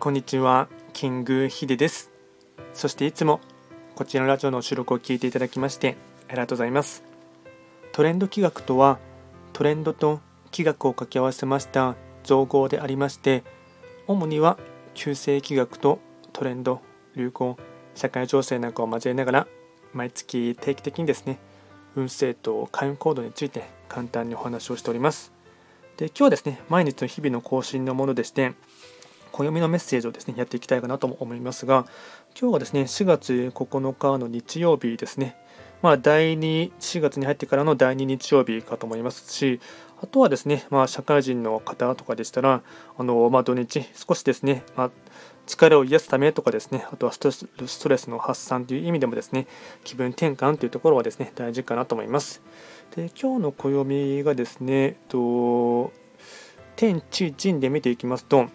こんにちは、キングヒデです。そしていつもこちらのラジオの収録を聞いていただきましてありがとうございます。トレンド企画とは、トレンドと企画を掛け合わせました造語でありまして、主には旧世企画とトレンド、流行、社会情勢なんかを交えながら、毎月定期的にですね、運勢と開運行動について簡単にお話をしております。で今日はですね、毎日の日々の更新のものでして、暦のメッセージをですね、やっていきたいかなとも思いますが、今日はですね、4月9日の日曜日ですね、まあ、第2、4月に入ってからの第2日曜日かと思いますし、あとはですね、まあ、社会人の方とかでしたら、あのまあ、土日、少しですね、まあ、疲れを癒すためとかですね、あとはストレスの発散という意味でもですね、気分転換というところはですね、大事かなと思います。で、今日の暦がですね、えっと天地人で見ていきますと、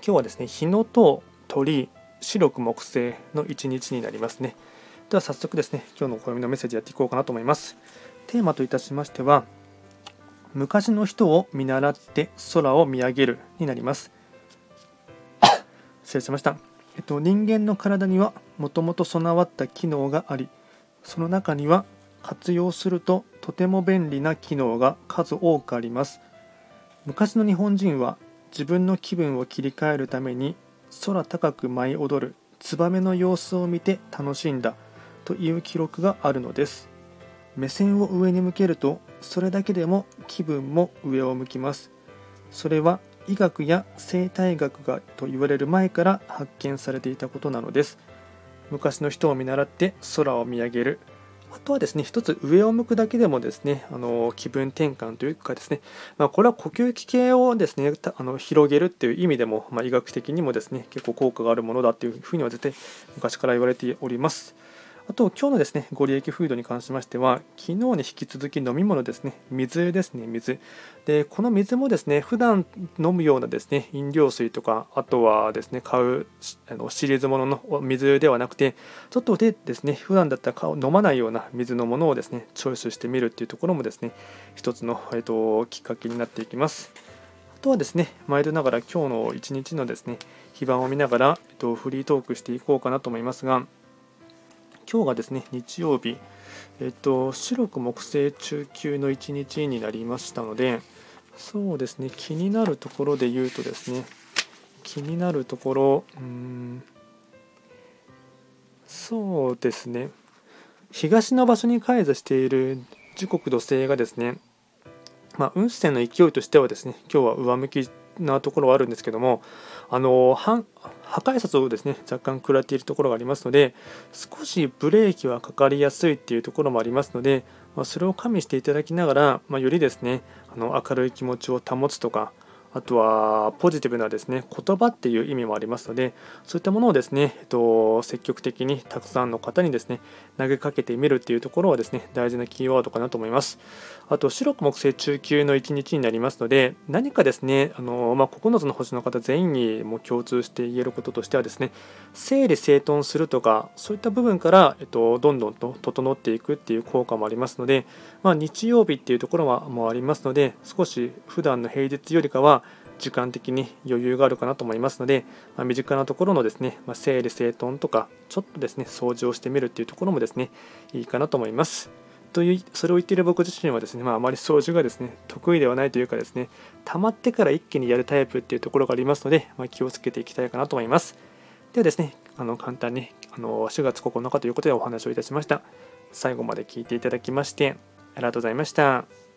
今日はですね、日のと鳥、白く木星の一日になりますね。では早速ですね、今日の暦のメッセージやっていこうかなと思います。テーマといたしましては、昔の人を見習って空を見上げるになります。失礼しました。えっと、人間の体にはもともと備わった機能があり、その中には活用するととても便利な機能が数多くあります。昔の日本人は自分の気分を切り替えるために空高く舞い踊るツバメの様子を見て楽しんだという記録があるのです。目線を上に向けるとそれだけでも気分も上を向きます。それは医学や生態学がと言われる前から発見されていたことなのです昔の人を見習って空を見上げるあとはですね一つ上を向くだけでもですねあの気分転換というかですね、まあ、これは呼吸器系をですねあの広げるっていう意味でも、まあ、医学的にもですね結構効果があるものだっていうふうには絶対昔から言われております。あと、今日のですね、ご利益フードに関しましては、昨日に引き続き飲み物ですね、水ですね、水。で、この水もですね、普段飲むようなですね、飲料水とか、あとはですね、買うあのシリーズものの水ではなくて、ちょっとでですね、普段だったら飲まないような水のものをですね、チョイスしてみるっていうところもですね、一つの、えっと、きっかけになっていきます。あとはですね、毎度ながら今日の一日のですね、非番を見ながら、えっと、フリートークしていこうかなと思いますが、今日がですね日曜日、えっと、白く木星中級の一日になりましたので、そうですね、気になるところで言うとですね、気になるところ、うん、そうですね、東の場所に開座している時刻土星がですね、まあ、運勢の勢いとしてはですね、今日は上向きなところはあるんですけども、あの破壊札をですね若干食らっているところがありますので少しブレーキはかかりやすいっていうところもありますので、まあ、それを加味していただきながら、まあ、よりですねあの明るい気持ちを保つとかあとはポジティブなですね言葉っていう意味もありますのでそういったものをですね、えっと、積極的にたくさんの方にですね投げかけてみるっていうところはですね大事なキーワードかなと思います。あと白く木星中級の1日になりますので何かですねあの、まあ、9つの星の方全員にも共通して言えることとしてはですね整理整頓するとかそういった部分から、えっと、どんどんと整っていくっていう効果もありますので、まあ、日曜日っていうところはもありますので少し普段の平日よりかは時間的に余裕があるかなと思いますので、まあ、身近なところのですね、まあ、整理整頓とか、ちょっとですね、掃除をしてみるっていうところもですね、いいかなと思います。という、それを言っている僕自身はですね、まあ、あまり掃除がですね、得意ではないというかですね、溜まってから一気にやるタイプっていうところがありますので、まあ、気をつけていきたいかなと思います。ではですね、あの簡単にあの4月9日ということでお話をいたしました。最後まで聞いていただきまして、ありがとうございました。